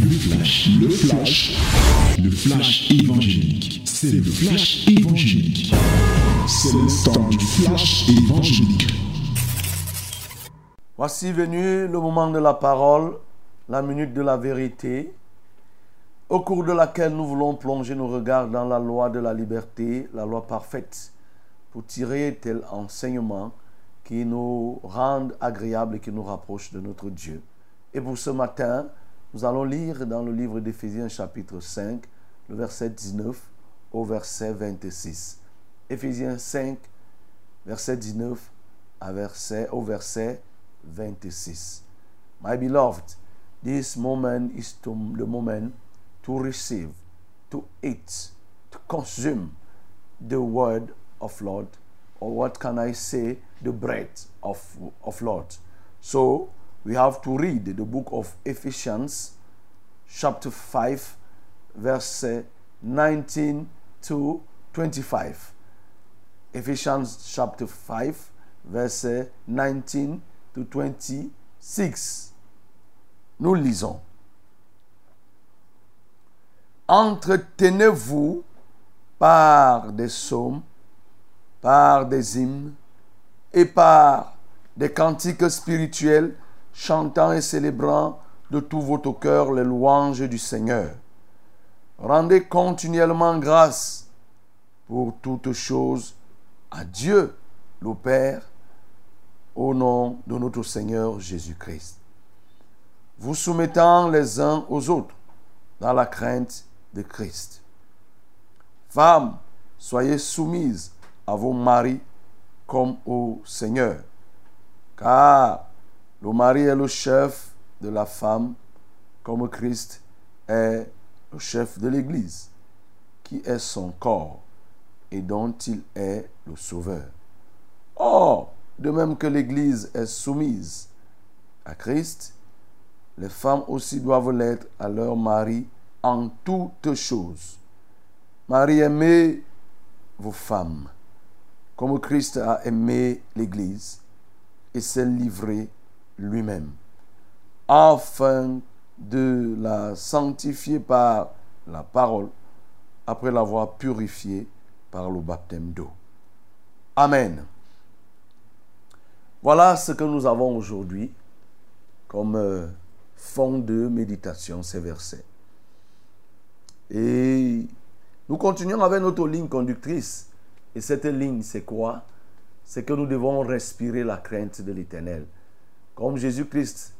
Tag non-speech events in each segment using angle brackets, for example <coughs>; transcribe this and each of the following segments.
Le flash, le flash, le flash évangélique. C'est le flash évangélique. C'est le temps du flash évangélique. Voici venu le moment de la parole, la minute de la vérité, au cours de laquelle nous voulons plonger nos regards dans la loi de la liberté, la loi parfaite, pour tirer tel enseignement qui nous rende agréables et qui nous rapproche de notre Dieu. Et pour ce matin, nous allons lire dans le livre d'Éphésiens chapitre 5, le verset 19 au verset 26. Éphésiens 5, verset 19 à verset, au verset 26. My beloved, this moment is to, the moment to receive, to eat, to consume the word of Lord, or what can I say, the bread of, of Lord. So we have to read the book of Ephesians, chapter 5, verse 19 to 25. Ephesians chapter 5, verse 19 to 26. Nous lisons. Entretenez-vous par des psaumes, par des hymnes et par des cantiques spirituels, chantant et célébrant de tout votre cœur les louanges du Seigneur. Rendez continuellement grâce pour toutes choses à Dieu, le Père, au nom de notre Seigneur Jésus-Christ. Vous soumettant les uns aux autres dans la crainte de Christ. Femmes, soyez soumises à vos maris comme au Seigneur, car le mari est le chef de la femme, comme Christ est le chef de l'Église, qui est son corps et dont il est le sauveur. Or, de même que l'Église est soumise à Christ, les femmes aussi doivent l'être à leur mari en toutes choses. Marie, aimez vos femmes, comme Christ a aimé l'Église et s'est livré lui-même, afin de la sanctifier par la parole, après l'avoir purifiée par le baptême d'eau. Amen. Voilà ce que nous avons aujourd'hui comme euh, fond de méditation, ces versets. Et nous continuons avec notre ligne conductrice. Et cette ligne, c'est quoi? C'est que nous devons respirer la crainte de l'Éternel. Comme Jésus-Christ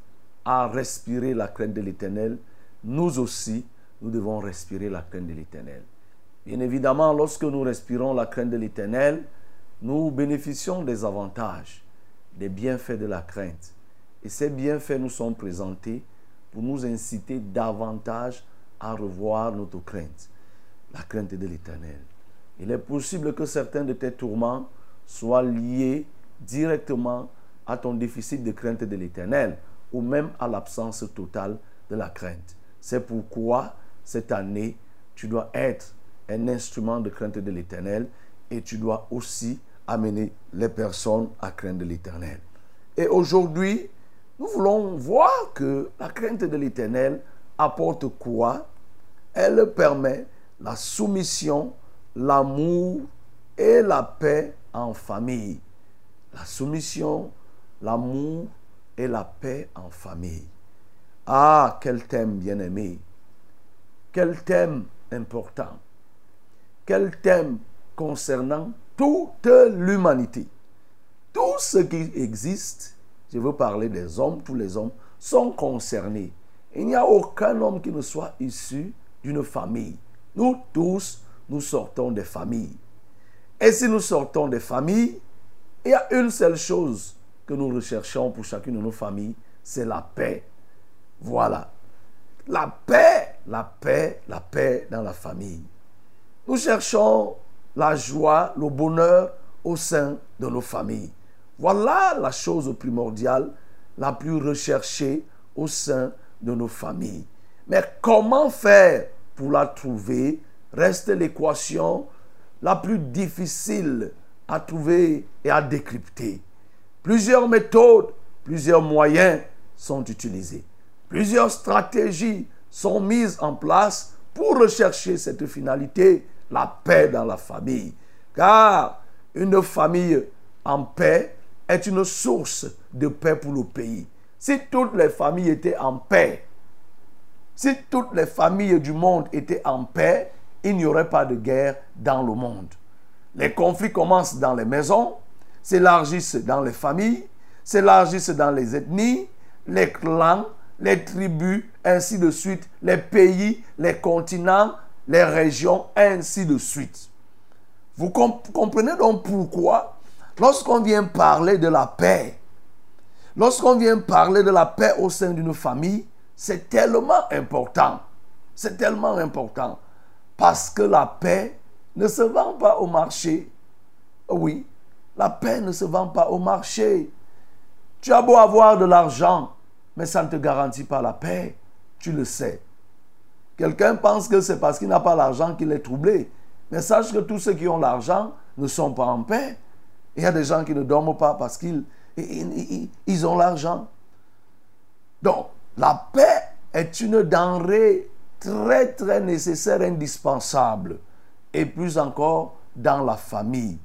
a respiré la crainte de l'Éternel, nous aussi, nous devons respirer la crainte de l'Éternel. Bien évidemment, lorsque nous respirons la crainte de l'Éternel, nous bénéficions des avantages, des bienfaits de la crainte. Et ces bienfaits nous sont présentés pour nous inciter davantage à revoir notre crainte, la crainte de l'Éternel. Il est possible que certains de tes tourments soient liés directement à ton déficit de crainte de l'Éternel ou même à l'absence totale de la crainte. C'est pourquoi cette année, tu dois être un instrument de crainte de l'Éternel et tu dois aussi amener les personnes à craindre l'Éternel. Et aujourd'hui, nous voulons voir que la crainte de l'Éternel apporte quoi? Elle permet la soumission, l'amour et la paix en famille. La soumission, l'amour et la paix en famille. Ah, quel thème bien-aimé. Quel thème important. Quel thème concernant toute l'humanité. Tout ce qui existe, je veux parler des hommes, tous les hommes, sont concernés. Il n'y a aucun homme qui ne soit issu d'une famille. Nous tous, nous sortons des familles. Et si nous sortons des familles, il y a une seule chose que nous recherchons pour chacune de nos familles, c'est la paix. Voilà. La paix, la paix, la paix dans la famille. Nous cherchons la joie, le bonheur au sein de nos familles. Voilà la chose primordiale, la plus recherchée au sein de nos familles. Mais comment faire pour la trouver? Reste l'équation la plus difficile à trouver et à décrypter. Plusieurs méthodes, plusieurs moyens sont utilisés. Plusieurs stratégies sont mises en place pour rechercher cette finalité, la paix dans la famille. Car une famille en paix est une source de paix pour le pays. Si toutes les familles étaient en paix, si toutes les familles du monde étaient en paix, il n'y aurait pas de guerre dans le monde. Les conflits commencent dans les maisons, s'élargissent dans les familles, s'élargissent dans les ethnies, les clans, les tribus, ainsi de suite, les pays, les continents, les régions, ainsi de suite. Vous comprenez donc pourquoi, lorsqu'on vient parler de la paix, lorsqu'on vient parler de la paix au sein d'une famille, c'est tellement important. C'est tellement important. Parce que la paix ne se vend pas au marché. Oui, la paix ne se vend pas au marché. Tu as beau avoir de l'argent, mais ça ne te garantit pas la paix. Tu le sais. Quelqu'un pense que c'est parce qu'il n'a pas l'argent qu'il est troublé. Mais sache que tous ceux qui ont l'argent ne sont pas en paix. Il y a des gens qui ne dorment pas parce qu'ils ils, ont l'argent. Donc, la paix est une denrée très, très nécessaire, indispensable. Et plus encore dans la famille.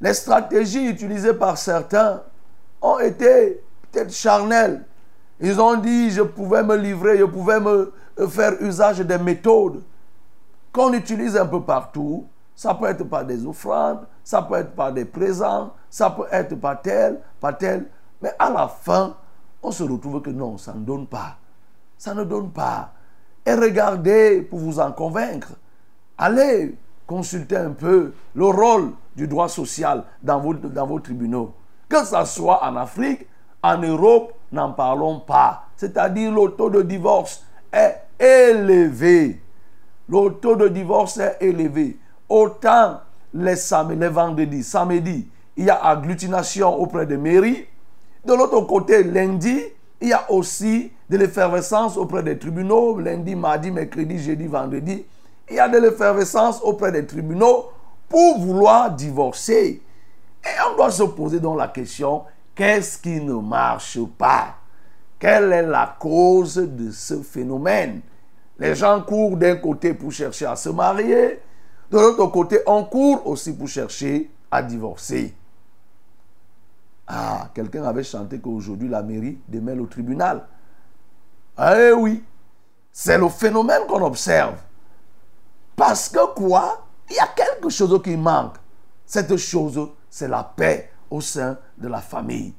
Les stratégies utilisées par certains ont été peut-être charnelles. Ils ont dit, je pouvais me livrer, je pouvais me faire usage des méthodes qu'on utilise un peu partout. Ça peut être par des offrandes, ça peut être par des présents, ça peut être par tel, par tel. Mais à la fin, on se retrouve que non, ça ne donne pas. Ça ne donne pas. Et regardez pour vous en convaincre. Allez consulter un peu le rôle du droit social dans vos, tribunaux. Que ce soit en Afrique, en Europe, n'en parlons pas. C'est-à-dire le taux de divorce est élevé. Le taux de divorce est élevé. Autant les, les vendredis, samedi, il y a agglutination auprès des mairies. De l'autre côté, lundi, il y a aussi de l'effervescence auprès des tribunaux. Lundi, mardi, mercredi, jeudi, vendredi. Il y a de l'effervescence auprès des tribunaux pour vouloir divorcer. Et on doit se poser donc la question, qu'est-ce qui ne marche pas? Quelle est la cause de ce phénomène? Les gens courent d'un côté pour chercher à se marier, de l'autre côté, on court aussi pour chercher à divorcer. Ah, quelqu'un avait chanté qu'aujourd'hui la mairie démêle au tribunal. Eh oui, c'est le phénomène qu'on observe. Parce que quoi? Il y a quelque chose qui manque. Cette chose, c'est la paix au sein de la famille.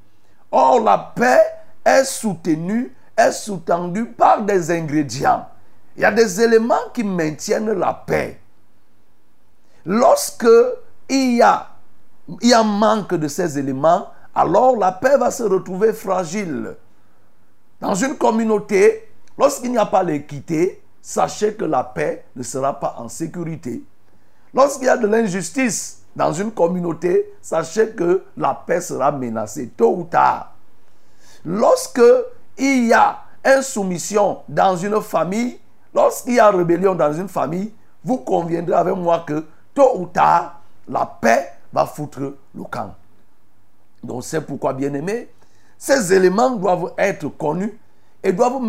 Or, la paix est soutenue, est sous-tendue par des ingrédients. Il y a des éléments qui maintiennent la paix. Lorsque il y a, il y a manque de ces éléments, alors la paix va se retrouver fragile. Dans une communauté, lorsqu'il n'y a pas l'équité, sachez que la paix ne sera pas en sécurité. Lorsqu'il y a de l'injustice dans une communauté, sachez que la paix sera menacée tôt ou tard. Lorsque il y a insoumission dans une famille, lorsqu'il y a rébellion dans une famille, vous conviendrez avec moi que tôt ou tard, la paix va foutre le camp. Donc c'est pourquoi, bien aimé, ces éléments doivent être connus et doivent,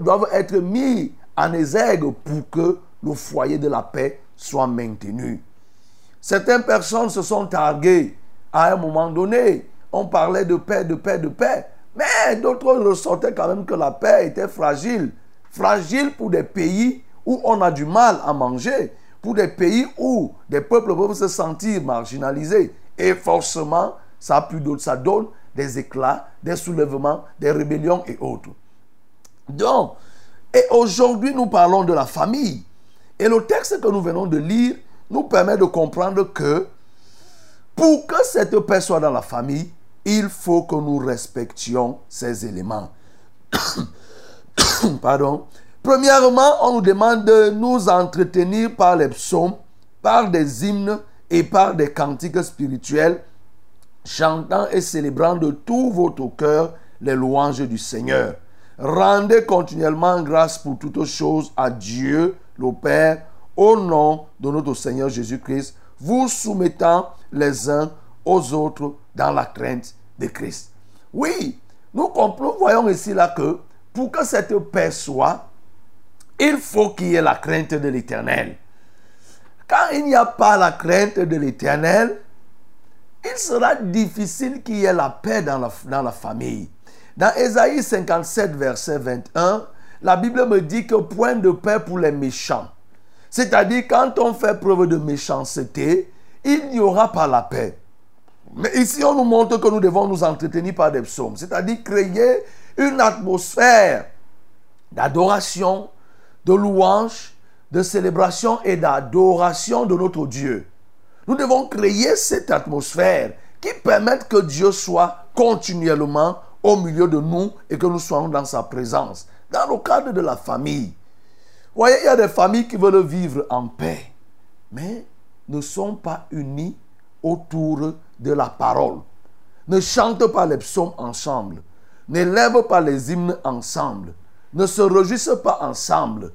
doivent être mis en exergue pour que le foyer de la paix soit maintenu. Certaines personnes se sont targuées à un moment donné. On parlait de paix, de paix, de paix. Mais d'autres ressortaient quand même que la paix était fragile. Fragile pour des pays où on a du mal à manger, pour des pays où des peuples peuvent se sentir marginalisés. Et forcément, ça, ça donne des éclats, des soulèvements, des rébellions et autres. Donc, et aujourd'hui, nous parlons de la famille. Et le texte que nous venons de lire nous permet de comprendre que pour que cette paix soit dans la famille, il faut que nous respections ces éléments. <coughs> Pardon. Premièrement, on nous demande de nous entretenir par les psaumes, par des hymnes et par des cantiques spirituels chantant et célébrant de tout votre cœur les louanges du Seigneur. Rendez continuellement grâce pour toutes choses à Dieu, le Père, au nom de notre Seigneur Jésus-Christ, vous soumettant les uns aux autres dans la crainte de Christ. Oui, nous, voyons ici là que pour que cette paix soit, il faut qu'il y ait la crainte de l'éternel. Quand il n'y a pas la crainte de l'éternel, il sera difficile qu'il y ait la paix dans la famille. Dans Ésaïe 57, verset 21, la Bible me dit que point de paix pour les méchants. C'est-à-dire, quand on fait preuve de méchanceté, il n'y aura pas la paix. Mais ici, on nous montre que nous devons nous entretenir par des psaumes, c'est-à-dire créer une atmosphère d'adoration, de louange, de célébration et d'adoration de notre Dieu. Nous devons créer cette atmosphère qui permette que Dieu soit continuellement au milieu de nous et que nous soyons dans sa présence. Dans le cadre de la famille. Vous voyez, il y a des familles qui veulent vivre en paix, mais ne sont pas unies autour de la parole. Ne chantent pas les psaumes ensemble. N'élèvent pas les hymnes ensemble. Ne se réjouissent pas ensemble.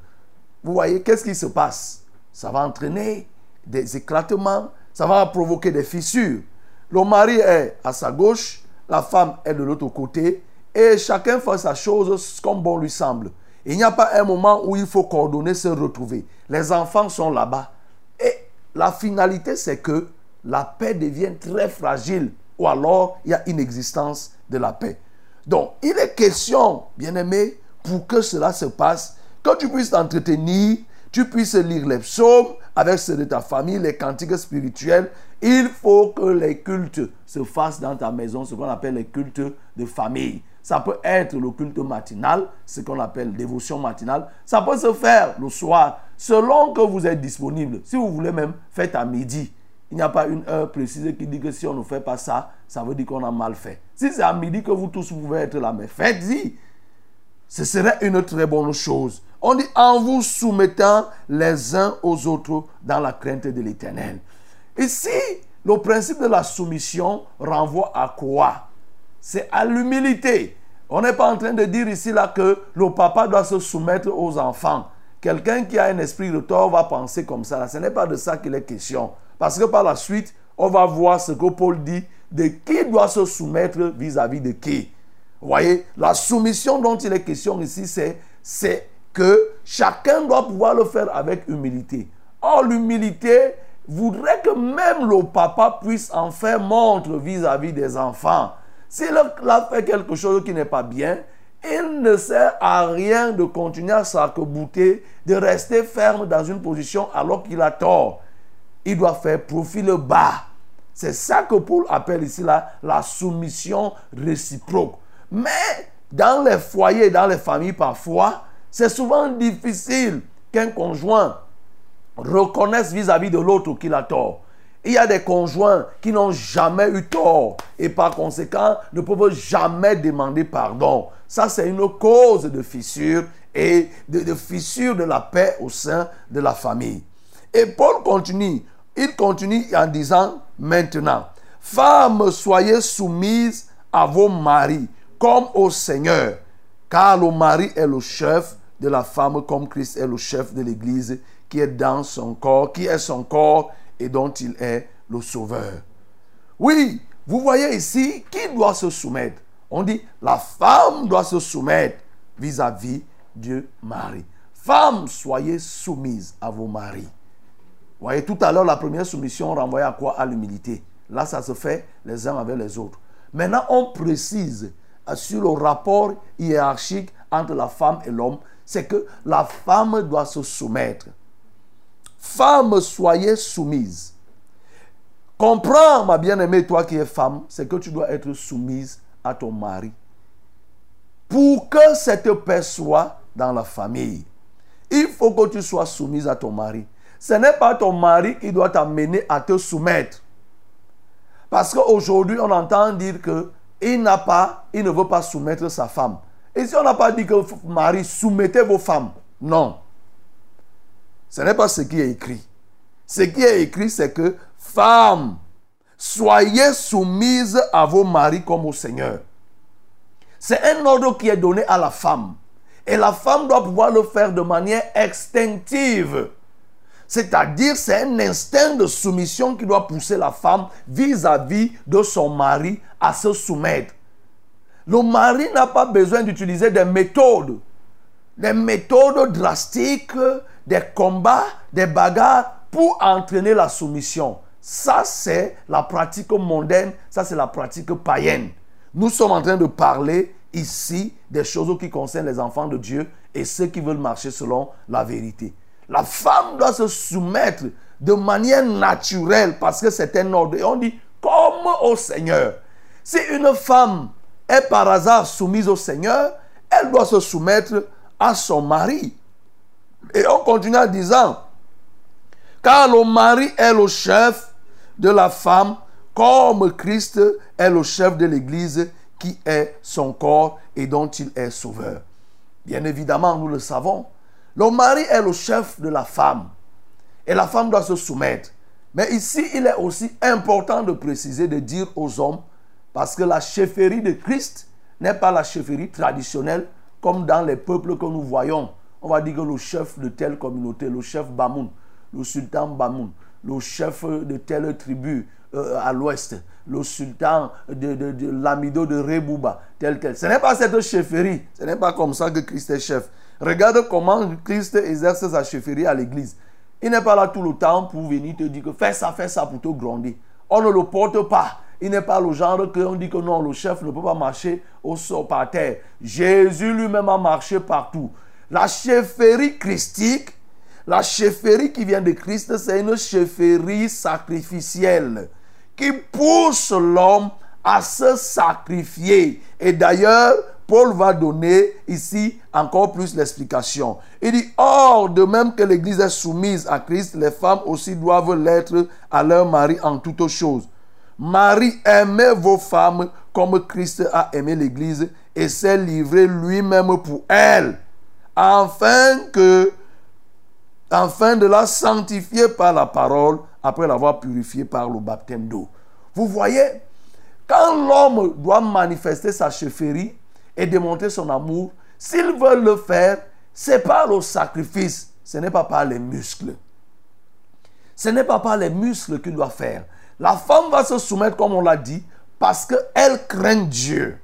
Vous voyez, qu'est-ce qui se passe? Ça va entraîner des éclatements, ça va provoquer des fissures. Le mari est à sa gauche, la femme est de l'autre côté, et chacun fait sa chose comme bon lui semble. Il n'y a pas un moment où il faut coordonner, se retrouver. Les enfants sont là-bas. Et la finalité, c'est que la paix devient très fragile, ou alors il y a une existence de la paix. Donc, il est question, bien aimé, pour que cela se passe, que tu puisses t'entretenir, tu puisses lire les psaumes avec ceux de ta famille, les cantiques spirituels. Il faut que les cultes se fassent dans ta maison, ce qu'on appelle les cultes de famille. Ça peut être le culte matinal, ce qu'on appelle dévotion matinale. Ça peut se faire le soir, selon que vous êtes disponible. Si vous voulez même, faites à midi. Il n'y a pas une heure précise qui dit que si on ne fait pas ça, ça veut dire qu'on a mal fait. Si c'est à midi que vous tous pouvez être là, mais faites-y. Ce serait une très bonne chose. On dit en vous soumettant les uns aux autres dans la crainte de l'éternel. Ici, le principe de la soumission renvoie à quoi? C'est à l'humilité. On n'est pas en train de dire ici là que le papa doit se soumettre aux enfants. Quelqu'un qui a un esprit de tort va penser comme ça. Ce n'est pas de ça qu'il est question. Parce que par la suite, on va voir ce que Paul dit de qui doit se soumettre vis-à-vis -vis de qui? Vous voyez, la soumission dont il est question ici, c'est que chacun doit pouvoir le faire avec humilité. Or, l'humilité voudrait que même le papa puisse en faire montre vis-à-vis des enfants. S'il a fait quelque chose qui n'est pas bien, il ne sert à rien de continuer à s'arc-bouter, de rester ferme dans une position alors qu'il a tort. Il doit faire profil bas. C'est ça que Paul appelle ici la, la soumission réciproque. Mais dans les foyers, dans les familles parfois, c'est souvent difficile qu'un conjoint reconnaisse vis-à-vis de l'autre qu'il a tort. Il y a des conjoints qui n'ont jamais eu tort et par conséquent ne peuvent jamais demander pardon. Ça, c'est une cause de fissure et de, de, fissure de la paix au sein de la famille. Et Paul continue. Il continue en disant maintenant, femmes, soyez soumises à vos maris comme au Seigneur, car le mari est le chef de la femme comme Christ est le chef de l'Église qui est dans son corps, qui est son corps et dont il est le sauveur. Oui, vous voyez ici, qui doit se soumettre? On dit, la femme doit se soumettre vis-à-vis du mari. Femme, soyez soumise à vos maris. Vous voyez, tout à l'heure, la première soumission renvoyait à quoi? À l'humilité. Là, ça se fait les uns avec les autres. Maintenant, on précise sur le rapport hiérarchique entre la femme et l'homme c'est que la femme doit se soumettre. Femme, soyez soumise. Comprends, ma bien-aimée, toi qui es femme, c'est que tu dois être soumise à ton mari. Pour que cette paix soit dans la famille, il faut que tu sois soumise à ton mari. Ce n'est pas ton mari qui doit t'amener à te soumettre. Parce qu'aujourd'hui, on entend dire qu'il n'a pas, ne veut pas soumettre sa femme. Et si on n'a pas dit que Marie, soumettez vos femmes. Non. Ce n'est pas ce qui est écrit. Ce qui est écrit, c'est que femmes, soyez soumises à vos maris comme au Seigneur. C'est un ordre qui est donné à la femme. Et la femme doit pouvoir le faire de manière extinctive. C'est-à-dire, c'est un instinct de soumission qui doit pousser la femme vis-à-vis -vis de son mari à se soumettre. Le mari n'a pas besoin d'utiliser des méthodes des méthodes drastiques, des combats, des bagarres pour entraîner la soumission. Ça, c'est la pratique mondaine, ça, c'est la pratique païenne. Nous sommes en train de parler ici des choses qui concernent les enfants de Dieu et ceux qui veulent marcher selon la vérité. La femme doit se soumettre de manière naturelle parce que c'est un ordre. Et on dit comme au Seigneur. Si une femme est par hasard soumise au Seigneur, elle doit se soumettre à son mari. Et on continue en disant, car le mari est le chef de la femme, comme Christ est le chef de l'Église qui est son corps et dont il est sauveur. Bien évidemment, nous le savons. Le mari est le chef de la femme. Et la femme doit se soumettre. Mais ici, il est aussi important de préciser, de dire aux hommes, parce que la chefferie de Christ n'est pas la chefferie traditionnelle comme dans les peuples que nous voyons. On va dire que le chef de telle communauté, le chef Bamoun, le sultan Bamoun, le chef de telle tribu euh, à l'ouest, le sultan de, de, l'amido de Rebouba, tel tel. Ce n'est pas cette chefferie. Ce n'est pas comme ça que Christ est chef. Regarde comment Christ exerce sa chefferie à l'église. Il n'est pas là tout le temps pour venir te dire que fais ça, fais ça pour te gronder. On ne le porte pas. Il n'est pas le genre qu'on dit que non, le chef ne peut pas marcher au sol par terre. Jésus lui-même a marché partout. La chefferie christique, la chefferie qui vient de Christ, c'est une chefferie sacrificielle qui pousse l'homme à se sacrifier. Et d'ailleurs, Paul va donner ici encore plus l'explication. Il dit, or, de même que l'Église est soumise à Christ, les femmes aussi doivent l'être à leur mari en toutes choses. Marie, aimez vos femmes comme Christ a aimé l'Église et s'est livré lui-même pour elle, afin que, de la sanctifier par la parole, après l'avoir purifiée par le baptême d'eau. Vous voyez, quand l'homme doit manifester sa chefferie, et démontrer son amour, s'ils veulent le faire, c'est par le sacrifice, ce n'est pas par les muscles. Ce n'est pas par les muscles qu'il doit faire. La femme va se soumettre, comme on l'a dit, parce qu'elle craint Dieu.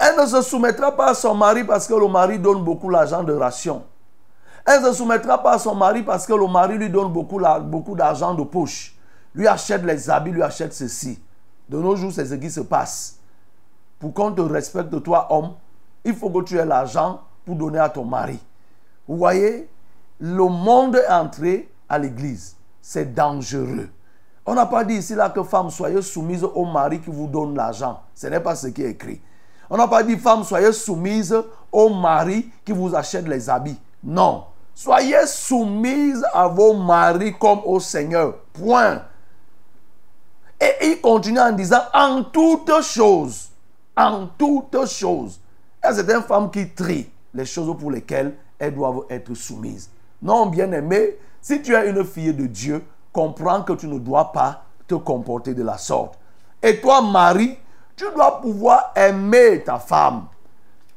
Elle ne se soumettra pas à son mari parce que le mari donne beaucoup l'argent de ration. Elle ne se soumettra pas à son mari parce que le mari lui donne beaucoup, beaucoup d'argent de poche. Lui achète les habits, lui achète ceci. De nos jours, c'est ce qui se passe pour qu'on te respecte, toi, homme, il faut que tu aies l'argent pour donner à ton mari. Vous voyez, le monde est entré à l'église. C'est dangereux. On n'a pas dit ici là que femme soyez soumise au mari qui vous donne l'argent. Ce n'est pas ce qui est écrit. On n'a pas dit femme soyez soumise au mari qui vous achète les habits. Non. Soyez soumise à vos maris comme au Seigneur. Point. Et il continue en disant en toutes choses en toutes choses. Et c'est une femme qui trie les choses pour lesquelles elles doivent être soumises. Non, bien aimé, si tu es une fille de Dieu, comprends que tu ne dois pas te comporter de la sorte. Et toi, Marie, tu dois pouvoir aimer ta femme.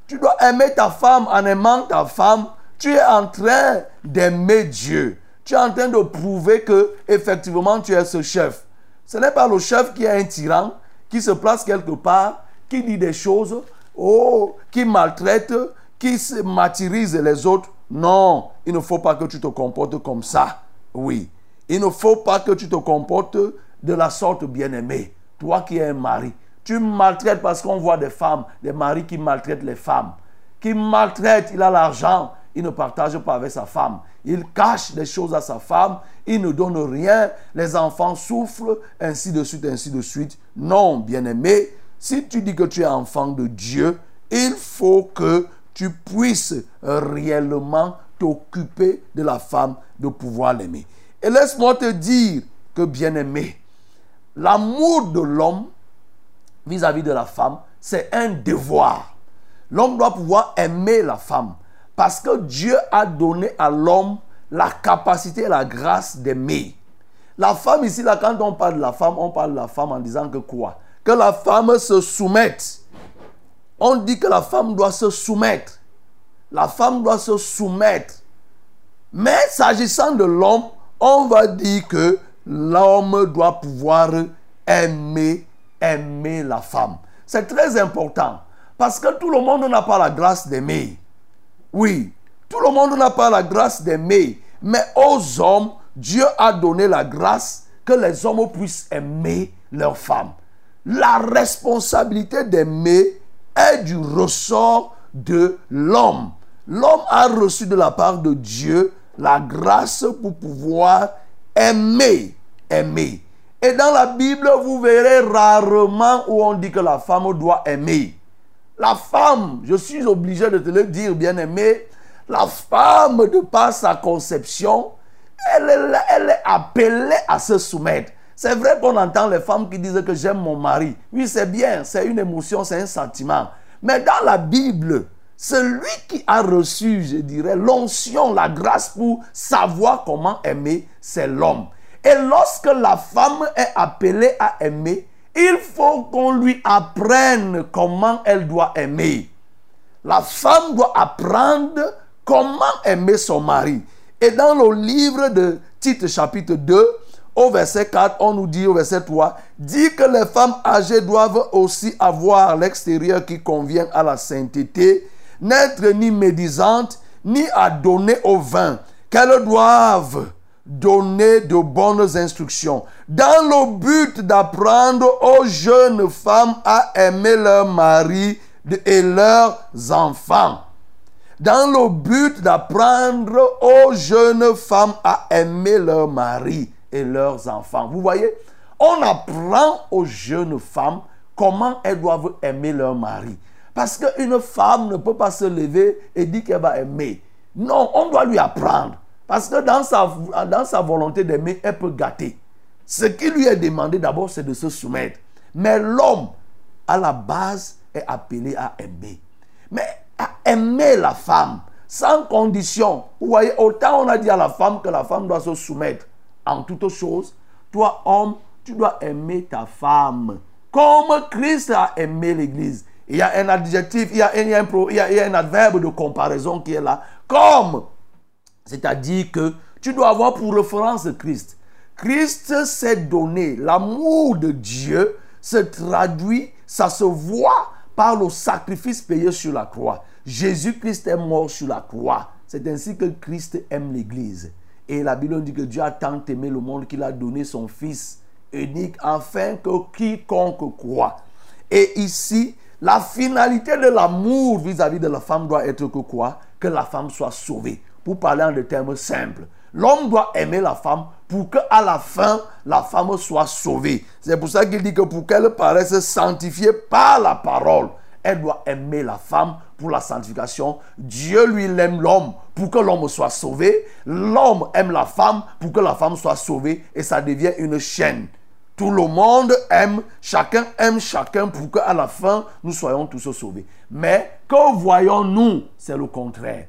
Tu dois aimer ta femme en aimant ta femme. Tu es en train d'aimer Dieu. Tu es en train de prouver que effectivement tu es ce chef. Ce n'est pas le chef qui est un tyran, qui se place quelque part qui dit des choses, oh, qui maltraite, qui martyrise les autres. Non, il ne faut pas que tu te comportes comme ça. Oui, il ne faut pas que tu te comportes de la sorte bien-aimée. Toi qui es un mari, tu maltraites parce qu'on voit des femmes, des maris qui maltraitent les femmes. Qui maltraitent, il a l'argent, il ne partage pas avec sa femme. Il cache des choses à sa femme, il ne donne rien, les enfants souffrent, ainsi de suite, ainsi de suite. Non, bien-aimé, si tu dis que tu es enfant de Dieu, il faut que tu puisses réellement t'occuper de la femme, de pouvoir l'aimer. Et laisse-moi te dire que, bien-aimé, l'amour de l'homme vis-à-vis de la femme, c'est un devoir. L'homme doit pouvoir aimer la femme parce que Dieu a donné à l'homme la capacité et la grâce d'aimer. La femme ici, là, quand on parle de la femme, on parle de la femme en disant que quoi? Que la femme se soumette. On dit que la femme doit se soumettre. La femme doit se soumettre. Mais s'agissant de l'homme, on va dire que l'homme doit pouvoir aimer, aimer la femme. C'est très important. Parce que tout le monde n'a pas la grâce d'aimer. Oui, tout le monde n'a pas la grâce d'aimer, mais aux hommes, Dieu a donné la grâce que les hommes puissent aimer leurs femmes. La responsabilité d'aimer est du ressort de l'homme. L'homme a reçu de la part de Dieu la grâce pour pouvoir aimer, aimer. Et dans la Bible, vous verrez rarement où on dit que la femme doit aimer. La femme, je suis obligé de te le dire, bien aimé, la femme, de par sa conception, elle, elle est appelée à se soumettre. C'est vrai qu'on entend les femmes qui disent que j'aime mon mari. Oui, c'est bien, c'est une émotion, c'est un sentiment. Mais dans la Bible, celui qui a reçu, je dirais, l'onction, la grâce pour savoir comment aimer, c'est l'homme. Et lorsque la femme est appelée à aimer, il faut qu'on lui apprenne comment elle doit aimer. La femme doit apprendre comment aimer son mari. Et dans le livre de Tite chapitre 2, au verset 4, on nous dit au verset 3, dit que les femmes âgées doivent aussi avoir l'extérieur qui convient à la sainteté, n'être ni médisantes, ni à donner au vin, qu'elles doivent donner de bonnes instructions, dans le but d'apprendre aux jeunes femmes à aimer leur mari et leurs enfants. Dans le but d'apprendre aux jeunes femmes à aimer leur mari et leurs enfants. Vous voyez, on apprend aux jeunes femmes comment elles doivent aimer leur mari. Parce qu'une femme ne peut pas se lever et dire qu'elle va aimer. Non, on doit lui apprendre. Parce que dans sa, dans sa volonté d'aimer, elle peut gâter. Ce qui lui est demandé d'abord, c'est de se soumettre. Mais l'homme, à la base, est appelé à aimer. Mais à aimer la femme, sans condition. Vous voyez, autant on a dit à la femme que la femme doit se soumettre en toutes choses, toi, homme, tu dois aimer ta femme comme Christ a aimé l'Église. Il y a un adjectif, il y a, un, il y a un adverbe de comparaison qui est là. Comme, c'est-à-dire que tu dois avoir pour référence Christ. Christ s'est donné, l'amour de Dieu se traduit, ça se voit par le sacrifice payé sur la croix. Jésus-Christ est mort sur la croix. C'est ainsi que Christ aime l'Église. Et la Bible dit que Dieu a tant aimé le monde qu'il a donné son Fils unique afin que quiconque croit. Et ici, la finalité de l'amour vis-à-vis de la femme doit être que quoi? Que la femme soit sauvée. Pour parler en des termes simples. L'homme doit aimer la femme pour qu'à la fin, la femme soit sauvée. C'est pour ça qu'il dit que pour qu'elle paraisse sanctifiée par la parole, elle doit aimer la femme pour la sanctification. Dieu lui aime l'homme pour que l'homme soit sauvé. L'homme aime la femme pour que la femme soit sauvée. Et ça devient une chaîne. Tout le monde aime, chacun aime chacun pour qu'à la fin, nous soyons tous sauvés. Mais que voyons-nous? C'est le contraire.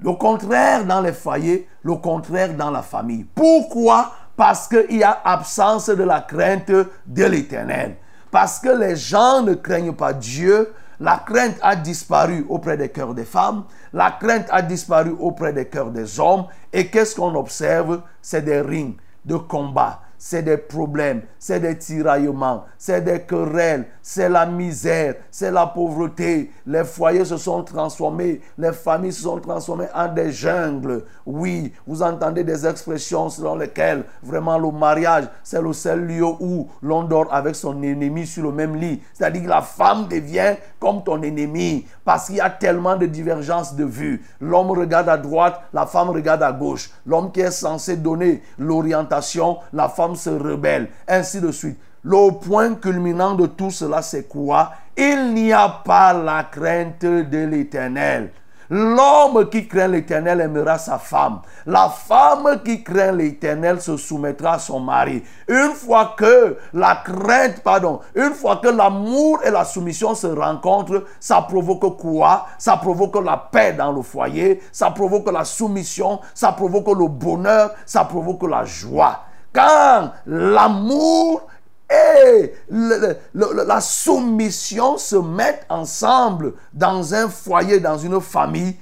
Le contraire dans les foyers, le contraire dans la famille. Pourquoi? Parce qu'il y a absence de la crainte de l'éternel. Parce que les gens ne craignent pas Dieu. La crainte a disparu auprès des cœurs des femmes. La crainte a disparu auprès des cœurs des hommes. Et qu'est-ce qu'on observe? C'est des rings de combat c'est des problèmes, c'est des tiraillements, c'est des querelles, c'est la misère, c'est la pauvreté. Les foyers se sont transformés, les familles se sont transformées en des jungles. Oui, vous entendez des expressions selon lesquelles vraiment le mariage, c'est le seul lieu où l'on dort avec son ennemi sur le même lit. C'est-à-dire que la femme devient comme ton ennemi parce qu'il y a tellement de divergences de vue. L'homme regarde à droite, la femme regarde à gauche. L'homme qui est censé donner l'orientation, la femme se rebelle, ainsi de suite. Le point culminant de tout cela, c'est quoi? Il n'y a pas la crainte de l'éternel. L'homme qui craint l'éternel aimera sa femme. La femme qui craint l'éternel se soumettra à son mari. Une fois que la crainte, pardon, une fois que l'amour et la soumission se rencontrent, ça provoque quoi? Ça provoque la paix dans le foyer, ça provoque la soumission, ça provoque le bonheur, ça provoque la joie. Quand l'amour la soumission se mettent ensemble dans un foyer, dans une famille,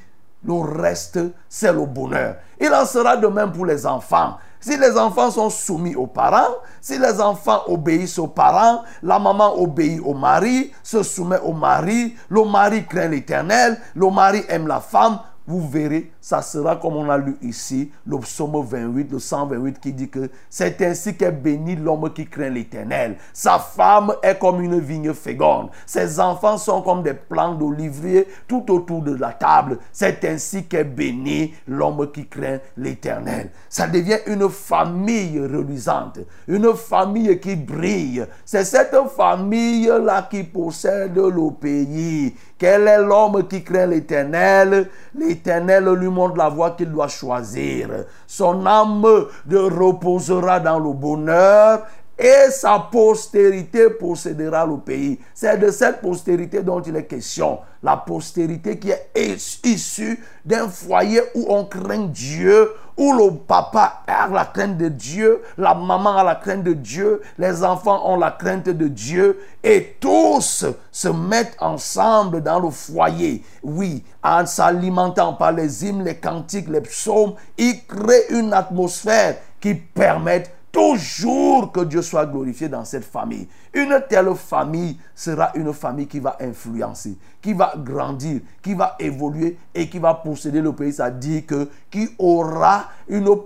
le reste, c'est le bonheur. Il en sera de même pour les enfants. Si les enfants sont soumis aux parents, si les enfants obéissent aux parents, la maman obéit au mari, se soumet au mari, le mari craint l'éternel, le mari aime la femme, vous verrez, ça sera comme on a lu ici, le psaume 28, le 128 qui dit que c'est ainsi qu'est béni l'homme qui craint l'Éternel. Sa femme est comme une vigne féconde. Ses enfants sont comme des plants d'olivier tout autour de la table. C'est ainsi qu'est béni l'homme qui craint l'Éternel. Ça devient une famille reluisante, une famille qui brille. C'est cette famille-là qui possède le pays. Quel est l'homme qui craint l'Éternel? L'Éternel lui montre la voie qu'il doit choisir. Son âme reposera dans le bonheur et sa postérité possédera le pays. C'est de cette postérité dont il est question. La postérité qui est issue d'un foyer où on craint Dieu, où le papa a la crainte de Dieu, la maman a la crainte de Dieu, les enfants ont la crainte de Dieu, et tous se mettent ensemble dans le foyer. Oui, en s'alimentant par les hymnes, les cantiques, les psaumes, ils créent une atmosphère qui permet toujours que Dieu soit glorifié dans cette famille. Une telle famille sera une famille qui va influencer, qui va grandir, qui va évoluer et qui va posséder le pays. Dit que qui aura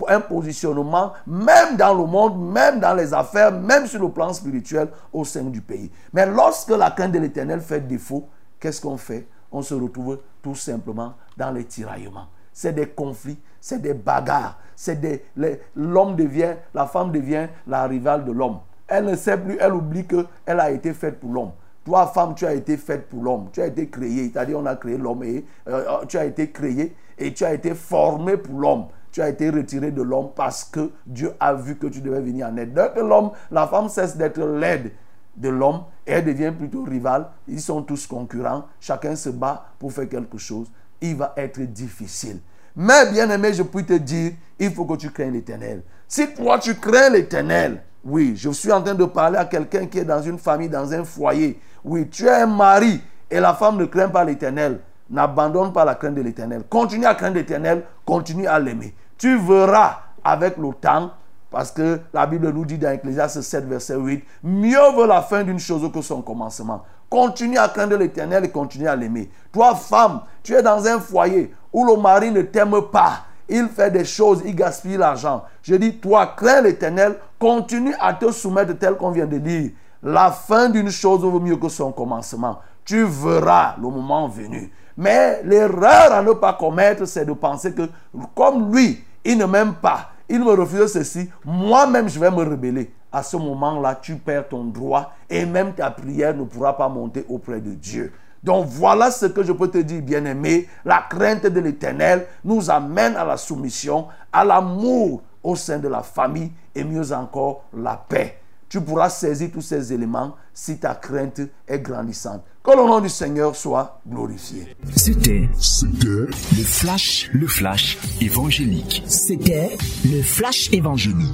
un positionnement même dans le monde, même dans les affaires, même sur le plan spirituel au sein du pays. Mais lorsque la crainte de l'éternel fait défaut, qu'est-ce qu'on fait? On se retrouve tout simplement dans les tiraillements. C'est des conflits, c'est des bagarres, c'est l'homme devient la femme devient la rivale de l'homme. Elle ne sait plus, elle oublie que elle a été faite pour l'homme. Toi femme, tu as été faite pour l'homme, tu as été créé, c'est-à-dire on a créé l'homme et euh, euh, tu as été créé et tu as été formé pour l'homme. Tu as été retiré de l'homme parce que Dieu a vu que tu devais venir en aide. Dès que l'homme, la femme cesse d'être l'aide de l'homme et elle devient plutôt rivale, ils sont tous concurrents, chacun se bat pour faire quelque chose, il va être difficile. Mais bien aimé, je peux te dire, il faut que tu craignes l'éternel. Si toi tu crains l'éternel, oui, je suis en train de parler à quelqu'un qui est dans une famille, dans un foyer. Oui, tu es un mari et la femme ne craint pas l'éternel. N'abandonne pas la crainte de l'éternel. Continue à craindre l'éternel, continue à l'aimer. Tu verras avec le temps, parce que la Bible nous dit dans Ecclésiaste 7, verset 8, mieux vaut la fin d'une chose que son commencement. Continue à craindre l'éternel et continue à l'aimer. Toi, femme, tu es dans un foyer où le mari ne t'aime pas. Il fait des choses, il gaspille l'argent. Je dis, toi, crains l'éternel, continue à te soumettre tel qu'on vient de dire. La fin d'une chose vaut mieux que son commencement. Tu verras le moment venu. Mais l'erreur à ne pas commettre, c'est de penser que comme lui, il ne m'aime pas, il me refuse ceci, moi-même je vais me rebeller à ce moment-là, tu perds ton droit et même ta prière ne pourra pas monter auprès de Dieu. Donc voilà ce que je peux te dire, bien-aimé. La crainte de l'éternel nous amène à la soumission, à l'amour au sein de la famille et mieux encore la paix. Tu pourras saisir tous ces éléments si ta crainte est grandissante. Que le nom du Seigneur soit glorifié. C'était le flash, le flash évangélique. C'était le flash évangélique.